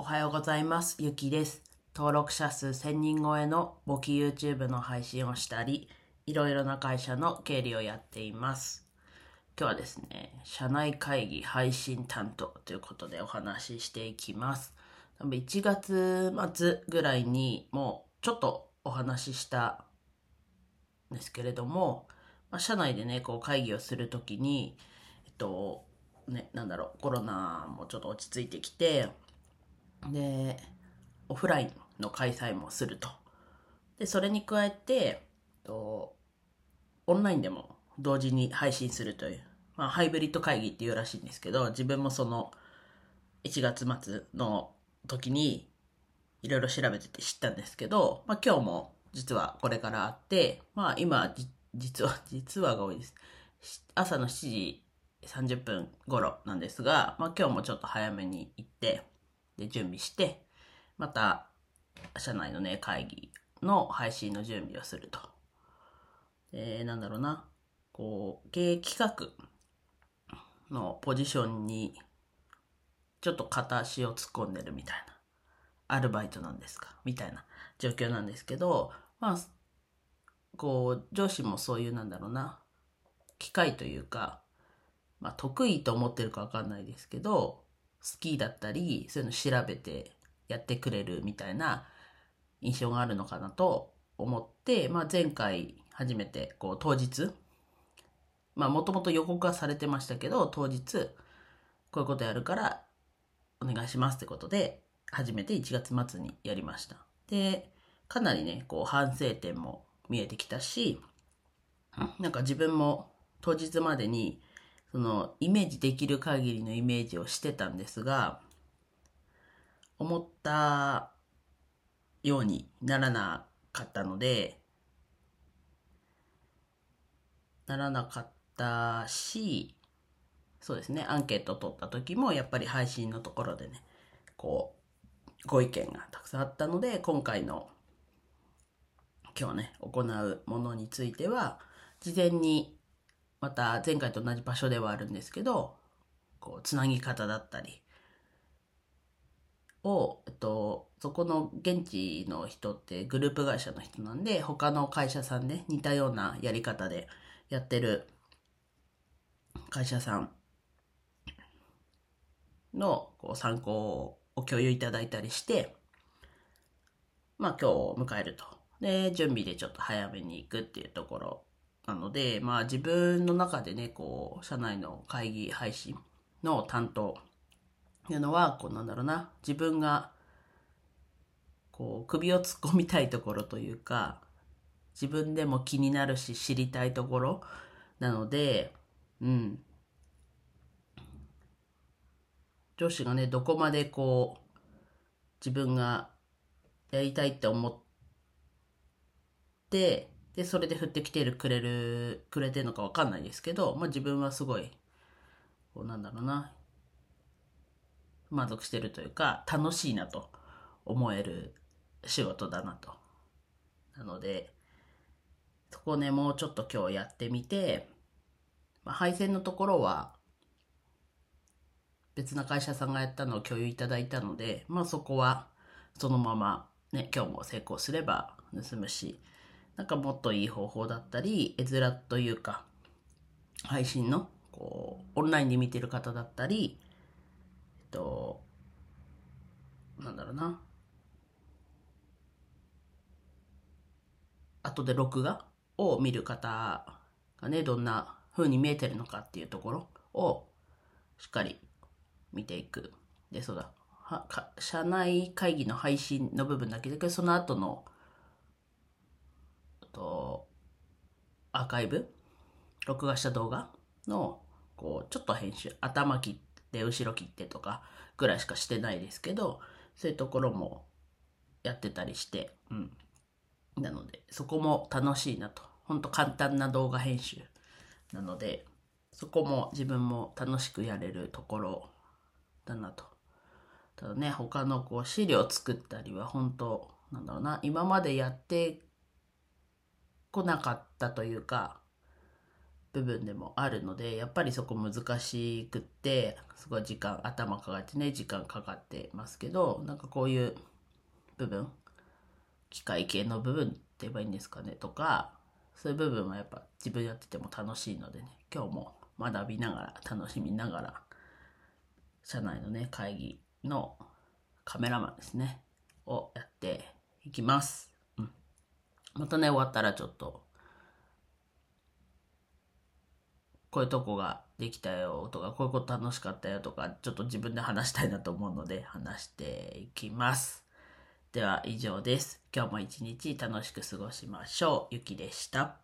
おはようございます。ゆきです。登録者数1000人超えの簿記 YouTube の配信をしたり、いろいろな会社の経理をやっています。今日はですね、社内会議配信担当ということでお話ししていきます。多分1月末ぐらいにもうちょっとお話ししたんですけれども、まあ、社内でね、こう会議をするときに、えっと、ね、なんだろう、コロナもちょっと落ち着いてきて、で、オフラインの開催もすると。で、それに加えて、と、オンラインでも同時に配信するという、まあ、ハイブリッド会議っていうらしいんですけど、自分もその、1月末の時に、いろいろ調べてて知ったんですけど、まあ、今日も実はこれからあって、まあ、今、実は、実はが多いです。朝の7時30分頃なんですが、まあ、今日もちょっと早めに行って、で、準備して、また、社内のね、会議の配信の準備をすると。えー、なんだろうな。こう、経営企画のポジションに、ちょっと片足を突っ込んでるみたいな。アルバイトなんですか？みたいな状況なんですけど、まあ、こう、上司もそういう、なんだろうな。機会というか、まあ、得意と思ってるかわかんないですけど、好きだったり、そういうの調べてやってくれるみたいな印象があるのかなと思って、まあ、前回初めてこう当日、まあもともと予告はされてましたけど、当日こういうことやるからお願いしますってことで、初めて1月末にやりました。で、かなりね、こう反省点も見えてきたし、なんか自分も当日までにそのイメージできる限りのイメージをしてたんですが、思ったようにならなかったので、ならなかったし、そうですね、アンケート取った時もやっぱり配信のところでね、こう、ご意見がたくさんあったので、今回の今日ね、行うものについては、事前にまた前回と同じ場所ではあるんですけど、こう、つなぎ方だったりを、えっと、そこの現地の人ってグループ会社の人なんで、他の会社さんで似たようなやり方でやってる会社さんのこう参考を共有いただいたりして、まあ今日を迎えると。で、準備でちょっと早めに行くっていうところなので、まあ自分の中でね、こう、社内の会議配信の担当っていうのは、こうなんだろうな、自分が、こう、首を突っ込みたいところというか、自分でも気になるし知りたいところなので、うん。上司がね、どこまでこう、自分がやりたいって思って、で、それで振ってきてるくれる、くれてるのかわかんないですけど、まあ自分はすごい、こうなんだろうな、満足してるというか、楽しいなと思える仕事だなと。なので、そこね、もうちょっと今日やってみて、まあ、配線のところは、別な会社さんがやったのを共有いただいたので、まあそこはそのままね、今日も成功すれば盗むし、なんかもっといい方法だったり、絵面というか、配信の、こう、オンラインで見てる方だったり、えっと、なんだろうな。後で録画を見る方がね、どんな風に見えてるのかっていうところをしっかり見ていく。で、そうだ。社内会議の配信の部分だけだけど、その後の、と、アーカイブ？録画した動画？の、こう、ちょっと編集、頭切って、後ろ切ってとかぐらいしかしてないですけど、そういうところもやってたりして、うん。なので、そこも楽しいなと。ほんと簡単な動画編集なので、そこも自分も楽しくやれるところだなと。ただね、他のこう資料作ったりは本当なんだろうな、今までやってこなかったというか、部分でもあるので、やっぱりそこ難しくって、すごい時間、頭かかってね、時間かかってますけど、なんかこういう部分、機械系の部分って言えばいいんですかね、とか、そういう部分はやっぱ自分やってても楽しいのでね、今日も学びながら、楽しみながら、社内のね、会議のカメラマンですね、をやっていきます。またね、終わったらちょっと、こういうとこができたよとか、こういうこと楽しかったよとか、ちょっと自分で話したいなと思うので話していきます。では以上です。今日も一日楽しく過ごしましょう。ゆきでした。